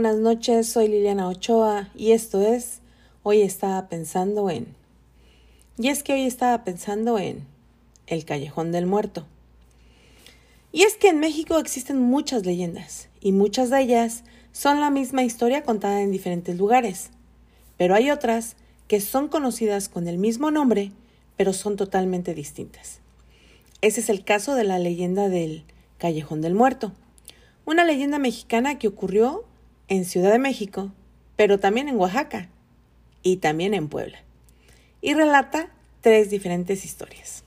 buenas noches, soy Liliana Ochoa y esto es Hoy estaba pensando en... Y es que hoy estaba pensando en el Callejón del Muerto. Y es que en México existen muchas leyendas y muchas de ellas son la misma historia contada en diferentes lugares, pero hay otras que son conocidas con el mismo nombre, pero son totalmente distintas. Ese es el caso de la leyenda del Callejón del Muerto, una leyenda mexicana que ocurrió en Ciudad de México, pero también en Oaxaca y también en Puebla. Y relata tres diferentes historias.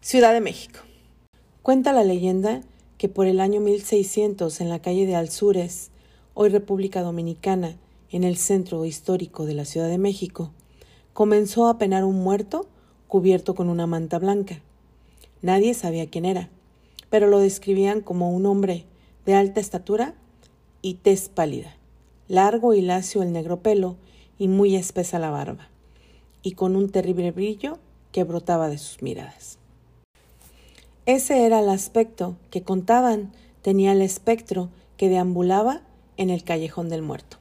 Ciudad de México. Cuenta la leyenda que por el año 1600 en la calle de Alzures, hoy República Dominicana, en el centro histórico de la Ciudad de México, comenzó a penar un muerto cubierto con una manta blanca. Nadie sabía quién era, pero lo describían como un hombre de alta estatura y tez pálida, largo y lacio el negro pelo y muy espesa la barba, y con un terrible brillo que brotaba de sus miradas. Ese era el aspecto que contaban tenía el espectro que deambulaba en el callejón del muerto.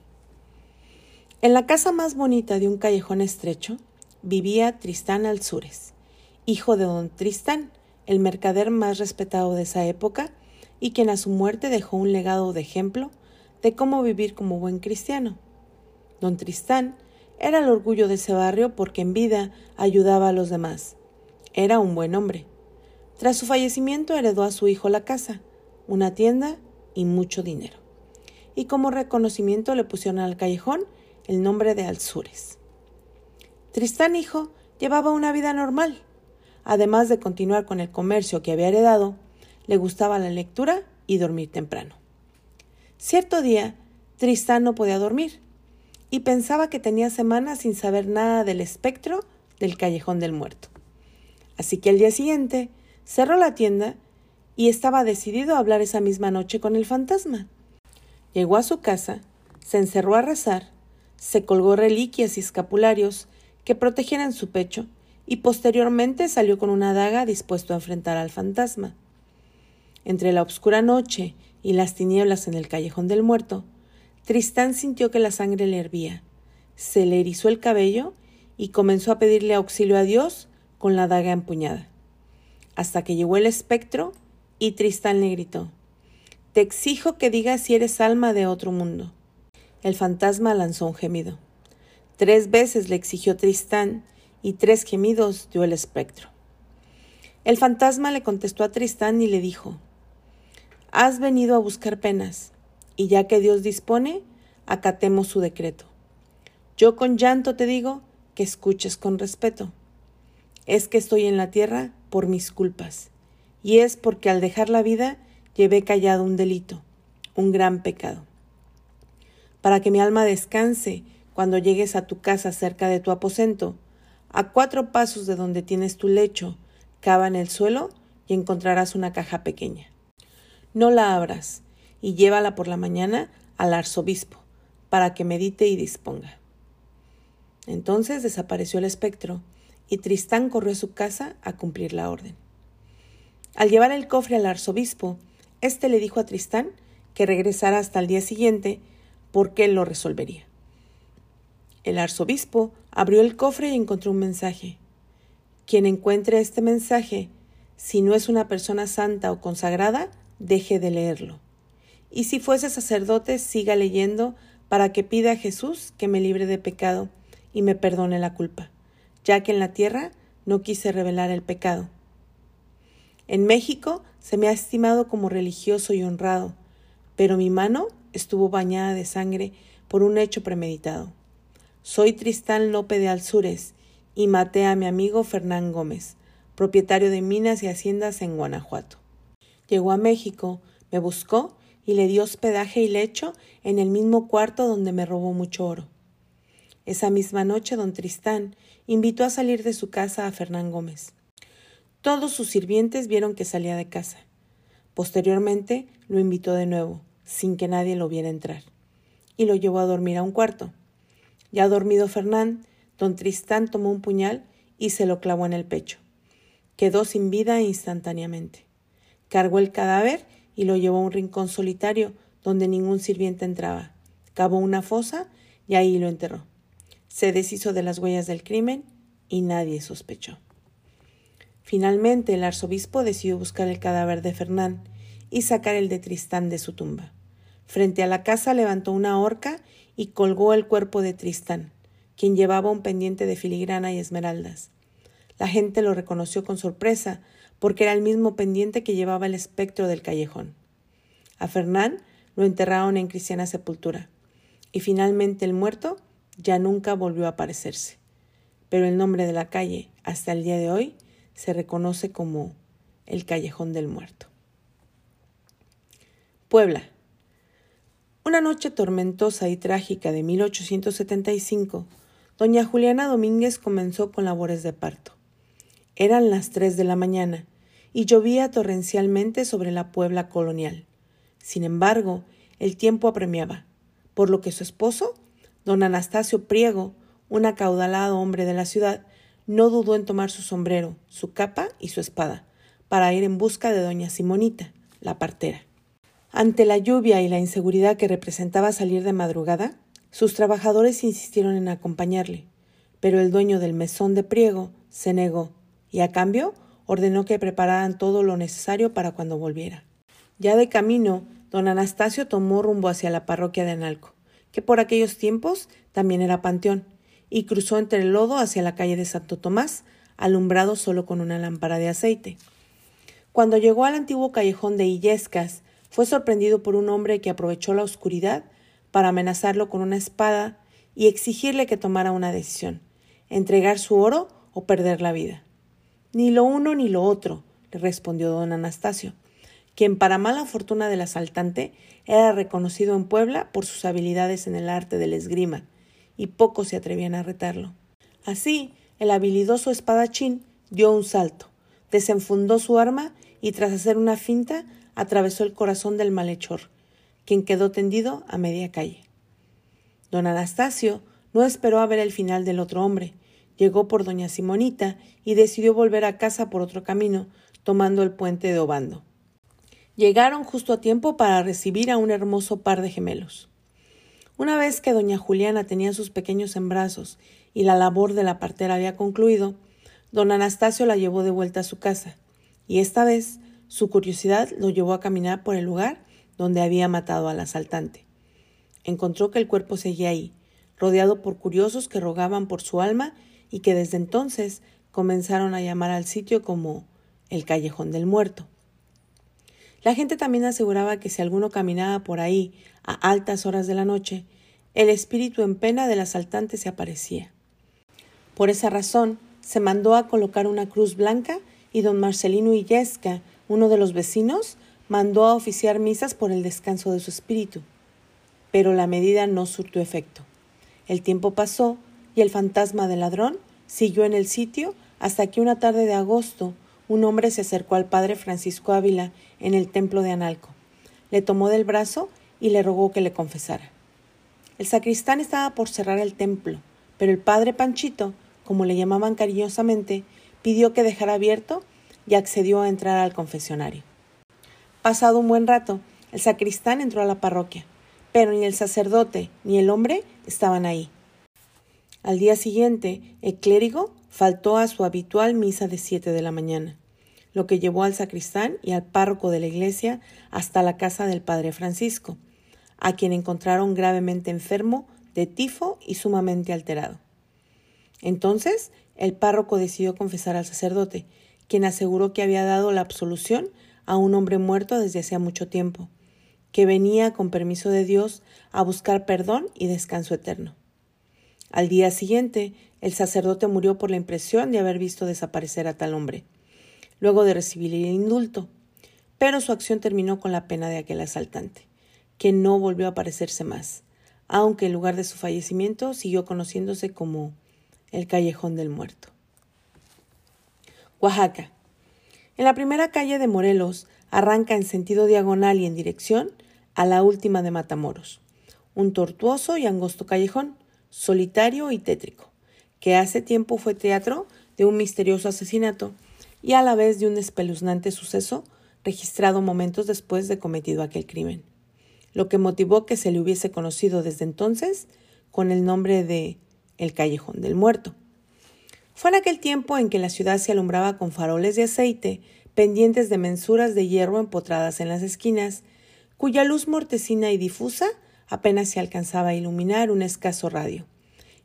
En la casa más bonita de un callejón estrecho vivía Tristán Alzures, hijo de don Tristán, el mercader más respetado de esa época y quien a su muerte dejó un legado de ejemplo de cómo vivir como buen cristiano. Don Tristán era el orgullo de ese barrio porque en vida ayudaba a los demás. Era un buen hombre. Tras su fallecimiento heredó a su hijo la casa, una tienda y mucho dinero. Y como reconocimiento le pusieron al callejón el nombre de Alzures. Tristán hijo llevaba una vida normal. Además de continuar con el comercio que había heredado, le gustaba la lectura y dormir temprano. Cierto día, Tristán no podía dormir y pensaba que tenía semanas sin saber nada del espectro del callejón del muerto. Así que al día siguiente cerró la tienda y estaba decidido a hablar esa misma noche con el fantasma. Llegó a su casa, se encerró a rezar, se colgó reliquias y escapularios que protegieran su pecho y posteriormente salió con una daga dispuesto a enfrentar al fantasma. Entre la oscura noche y las tinieblas en el callejón del muerto, Tristán sintió que la sangre le hervía, se le erizó el cabello y comenzó a pedirle auxilio a Dios con la daga empuñada, hasta que llegó el espectro y Tristán le gritó Te exijo que digas si eres alma de otro mundo. El fantasma lanzó un gemido. Tres veces le exigió Tristán y tres gemidos dio el espectro. El fantasma le contestó a Tristán y le dijo Has venido a buscar penas, y ya que Dios dispone, acatemos su decreto. Yo con llanto te digo que escuches con respeto. Es que estoy en la tierra por mis culpas, y es porque al dejar la vida llevé callado un delito, un gran pecado. Para que mi alma descanse cuando llegues a tu casa cerca de tu aposento, a cuatro pasos de donde tienes tu lecho, cava en el suelo y encontrarás una caja pequeña no la abras y llévala por la mañana al arzobispo para que medite y disponga. Entonces desapareció el espectro y Tristán corrió a su casa a cumplir la orden. Al llevar el cofre al arzobispo, éste le dijo a Tristán que regresara hasta el día siguiente porque él lo resolvería. El arzobispo abrió el cofre y encontró un mensaje. Quien encuentre este mensaje, si no es una persona santa o consagrada, deje de leerlo. Y si fuese sacerdote, siga leyendo para que pida a Jesús que me libre de pecado y me perdone la culpa, ya que en la tierra no quise revelar el pecado. En México se me ha estimado como religioso y honrado, pero mi mano estuvo bañada de sangre por un hecho premeditado. Soy Tristán López de Alzures y maté a mi amigo Fernán Gómez, propietario de minas y haciendas en Guanajuato. Llegó a México, me buscó y le dio hospedaje y lecho en el mismo cuarto donde me robó mucho oro. Esa misma noche don Tristán invitó a salir de su casa a Fernán Gómez. Todos sus sirvientes vieron que salía de casa. Posteriormente lo invitó de nuevo, sin que nadie lo viera entrar, y lo llevó a dormir a un cuarto. Ya dormido Fernán, don Tristán tomó un puñal y se lo clavó en el pecho. Quedó sin vida instantáneamente. Cargó el cadáver y lo llevó a un rincón solitario donde ningún sirviente entraba. Cavó una fosa y ahí lo enterró. Se deshizo de las huellas del crimen y nadie sospechó. Finalmente el arzobispo decidió buscar el cadáver de Fernán y sacar el de Tristán de su tumba. Frente a la casa levantó una horca y colgó el cuerpo de Tristán, quien llevaba un pendiente de filigrana y esmeraldas. La gente lo reconoció con sorpresa, porque era el mismo pendiente que llevaba el espectro del callejón. A Fernán lo enterraron en cristiana sepultura, y finalmente el muerto ya nunca volvió a aparecerse. Pero el nombre de la calle, hasta el día de hoy, se reconoce como el Callejón del Muerto. Puebla. Una noche tormentosa y trágica de 1875, doña Juliana Domínguez comenzó con labores de parto. Eran las tres de la mañana y llovía torrencialmente sobre la Puebla colonial. Sin embargo, el tiempo apremiaba, por lo que su esposo, don Anastasio Priego, un acaudalado hombre de la ciudad, no dudó en tomar su sombrero, su capa y su espada, para ir en busca de doña Simonita, la partera. Ante la lluvia y la inseguridad que representaba salir de madrugada, sus trabajadores insistieron en acompañarle, pero el dueño del mesón de Priego se negó y a cambio ordenó que prepararan todo lo necesario para cuando volviera. Ya de camino, don Anastasio tomó rumbo hacia la parroquia de Analco, que por aquellos tiempos también era panteón, y cruzó entre el lodo hacia la calle de Santo Tomás, alumbrado solo con una lámpara de aceite. Cuando llegó al antiguo callejón de Illescas, fue sorprendido por un hombre que aprovechó la oscuridad para amenazarlo con una espada y exigirle que tomara una decisión, entregar su oro o perder la vida. Ni lo uno ni lo otro, le respondió don Anastasio, quien para mala fortuna del asaltante era reconocido en Puebla por sus habilidades en el arte del esgrima, y pocos se atrevían a retarlo. Así, el habilidoso espadachín dio un salto, desenfundó su arma y tras hacer una finta atravesó el corazón del malhechor, quien quedó tendido a media calle. Don Anastasio no esperó a ver el final del otro hombre, llegó por doña Simonita y decidió volver a casa por otro camino, tomando el puente de Obando. Llegaron justo a tiempo para recibir a un hermoso par de gemelos. Una vez que doña Juliana tenía sus pequeños en brazos y la labor de la partera había concluido, don Anastasio la llevó de vuelta a su casa, y esta vez su curiosidad lo llevó a caminar por el lugar donde había matado al asaltante. Encontró que el cuerpo seguía ahí, rodeado por curiosos que rogaban por su alma y que desde entonces comenzaron a llamar al sitio como el Callejón del Muerto. La gente también aseguraba que si alguno caminaba por ahí a altas horas de la noche, el espíritu en pena del asaltante se aparecía. Por esa razón, se mandó a colocar una cruz blanca y don Marcelino Illesca, uno de los vecinos, mandó a oficiar misas por el descanso de su espíritu. Pero la medida no surtió efecto. El tiempo pasó el fantasma del ladrón siguió en el sitio hasta que una tarde de agosto un hombre se acercó al padre Francisco Ávila en el templo de Analco. Le tomó del brazo y le rogó que le confesara. El sacristán estaba por cerrar el templo, pero el padre Panchito, como le llamaban cariñosamente, pidió que dejara abierto y accedió a entrar al confesionario. Pasado un buen rato, el sacristán entró a la parroquia, pero ni el sacerdote ni el hombre estaban ahí. Al día siguiente, el clérigo faltó a su habitual misa de siete de la mañana, lo que llevó al sacristán y al párroco de la iglesia hasta la casa del padre Francisco, a quien encontraron gravemente enfermo de tifo y sumamente alterado. Entonces, el párroco decidió confesar al sacerdote, quien aseguró que había dado la absolución a un hombre muerto desde hacía mucho tiempo, que venía con permiso de Dios a buscar perdón y descanso eterno. Al día siguiente, el sacerdote murió por la impresión de haber visto desaparecer a tal hombre, luego de recibir el indulto, pero su acción terminó con la pena de aquel asaltante que no volvió a aparecerse más, aunque el lugar de su fallecimiento siguió conociéndose como el Callejón del Muerto. Oaxaca. En la primera calle de Morelos arranca en sentido diagonal y en dirección a la última de Matamoros, un tortuoso y angosto callejón, solitario y tétrico, que hace tiempo fue teatro de un misterioso asesinato y a la vez de un espeluznante suceso registrado momentos después de cometido aquel crimen. lo que motivó que se le hubiese conocido desde entonces con el nombre de el Callejón del Muerto. Fue en aquel tiempo en que la ciudad se alumbraba con faroles de aceite pendientes de mensuras de hierro empotradas en las esquinas, cuya luz mortecina y difusa apenas se alcanzaba a iluminar un escaso radio,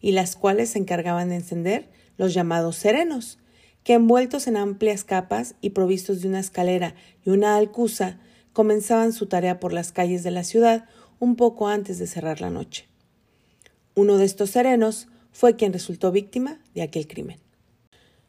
y las cuales se encargaban de encender los llamados serenos, que envueltos en amplias capas y provistos de una escalera y una alcusa, comenzaban su tarea por las calles de la ciudad un poco antes de cerrar la noche. Uno de estos serenos fue quien resultó víctima de aquel crimen.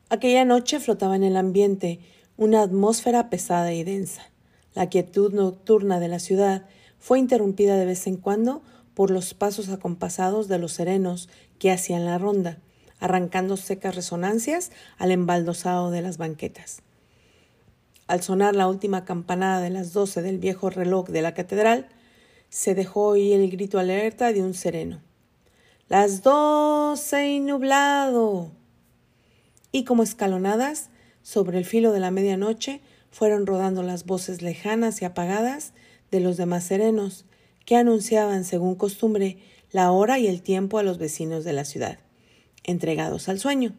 Aquella noche flotaba en el ambiente una atmósfera pesada y densa. La quietud nocturna de la ciudad fue interrumpida de vez en cuando por los pasos acompasados de los serenos que hacían la ronda, arrancando secas resonancias al embaldosado de las banquetas. Al sonar la última campanada de las doce del viejo reloj de la catedral, se dejó oír el grito alerta de un sereno. Las doce y nublado. Y como escalonadas, sobre el filo de la medianoche, fueron rodando las voces lejanas y apagadas de los demás serenos, que anunciaban, según costumbre, la hora y el tiempo a los vecinos de la ciudad, entregados al sueño.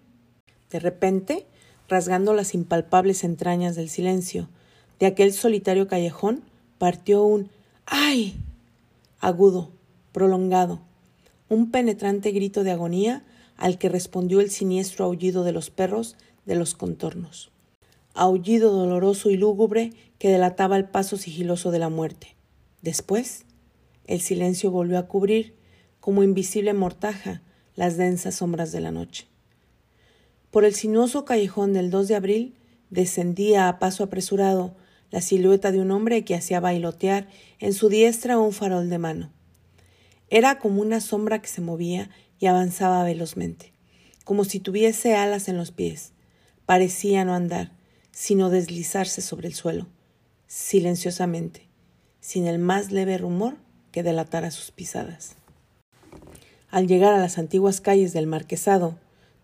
De repente, rasgando las impalpables entrañas del silencio de aquel solitario callejón, partió un ¡ay! agudo, prolongado, un penetrante grito de agonía al que respondió el siniestro aullido de los perros de los contornos. Aullido doloroso y lúgubre que delataba el paso sigiloso de la muerte. Después, el silencio volvió a cubrir, como invisible mortaja, las densas sombras de la noche. Por el sinuoso callejón del 2 de abril descendía a paso apresurado la silueta de un hombre que hacía bailotear en su diestra un farol de mano. Era como una sombra que se movía y avanzaba velozmente, como si tuviese alas en los pies. Parecía no andar, sino deslizarse sobre el suelo, silenciosamente, sin el más leve rumor que delatara sus pisadas. Al llegar a las antiguas calles del marquesado,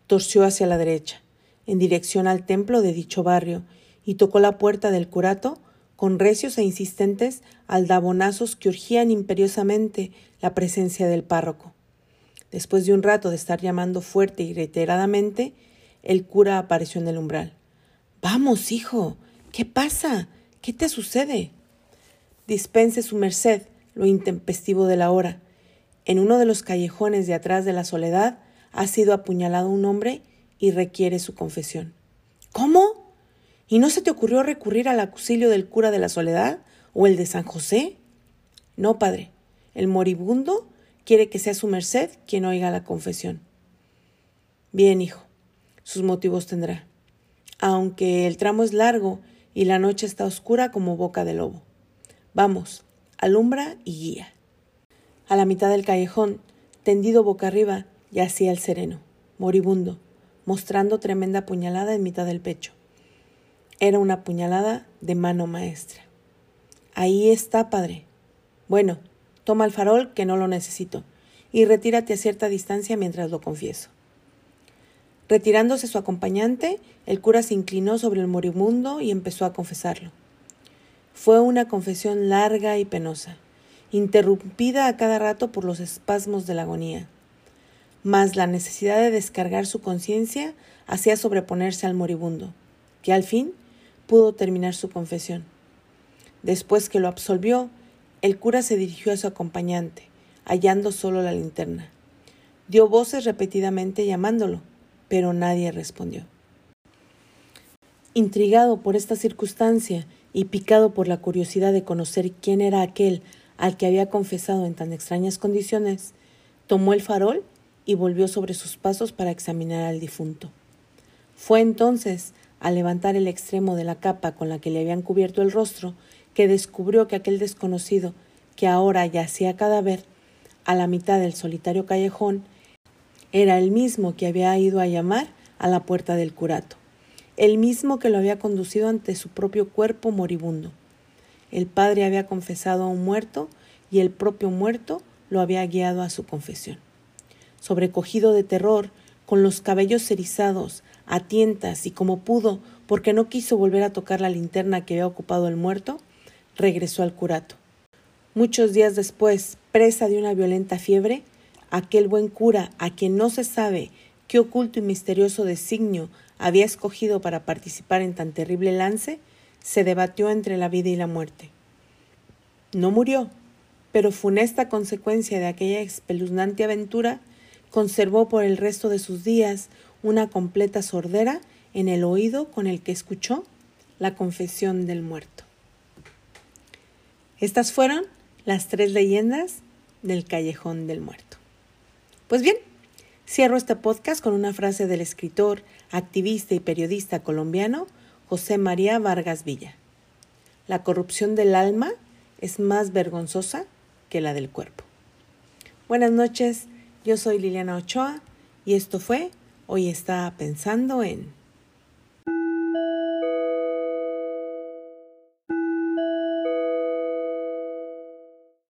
torció hacia la derecha, en dirección al templo de dicho barrio, y tocó la puerta del curato con recios e insistentes aldabonazos que urgían imperiosamente la presencia del párroco. Después de un rato de estar llamando fuerte y reiteradamente, el cura apareció en el umbral. Vamos, hijo. ¿Qué pasa? ¿Qué te sucede? Dispense su merced lo intempestivo de la hora. En uno de los callejones de atrás de la soledad ha sido apuñalado un hombre y requiere su confesión. ¿Cómo? ¿Y no se te ocurrió recurrir al auxilio del cura de la soledad o el de San José? No, padre. El moribundo quiere que sea su merced quien oiga la confesión. Bien, hijo, sus motivos tendrá, aunque el tramo es largo y la noche está oscura como boca de lobo. Vamos, alumbra y guía. A la mitad del callejón, tendido boca arriba, yacía el sereno, moribundo, mostrando tremenda puñalada en mitad del pecho. Era una puñalada de mano maestra. Ahí está, padre. Bueno, toma el farol, que no lo necesito, y retírate a cierta distancia mientras lo confieso. Retirándose su acompañante, el cura se inclinó sobre el moribundo y empezó a confesarlo. Fue una confesión larga y penosa, interrumpida a cada rato por los espasmos de la agonía mas la necesidad de descargar su conciencia hacía sobreponerse al moribundo, que al fin pudo terminar su confesión. Después que lo absolvió, el cura se dirigió a su acompañante, hallando solo la linterna. Dio voces repetidamente llamándolo, pero nadie respondió. Intrigado por esta circunstancia y picado por la curiosidad de conocer quién era aquel al que había confesado en tan extrañas condiciones, tomó el farol y volvió sobre sus pasos para examinar al difunto. Fue entonces, al levantar el extremo de la capa con la que le habían cubierto el rostro, que descubrió que aquel desconocido, que ahora yacía cadáver, a la mitad del solitario callejón, era el mismo que había ido a llamar a la puerta del curato, el mismo que lo había conducido ante su propio cuerpo moribundo. El padre había confesado a un muerto y el propio muerto lo había guiado a su confesión sobrecogido de terror, con los cabellos erizados, a tientas y como pudo, porque no quiso volver a tocar la linterna que había ocupado el muerto, regresó al curato. Muchos días después, presa de una violenta fiebre, aquel buen cura, a quien no se sabe qué oculto y misterioso designio había escogido para participar en tan terrible lance, se debatió entre la vida y la muerte. No murió, pero funesta consecuencia de aquella espeluznante aventura, conservó por el resto de sus días una completa sordera en el oído con el que escuchó la confesión del muerto. Estas fueron las tres leyendas del callejón del muerto. Pues bien, cierro este podcast con una frase del escritor, activista y periodista colombiano José María Vargas Villa. La corrupción del alma es más vergonzosa que la del cuerpo. Buenas noches, yo soy Liliana Ochoa y esto fue Hoy está pensando en...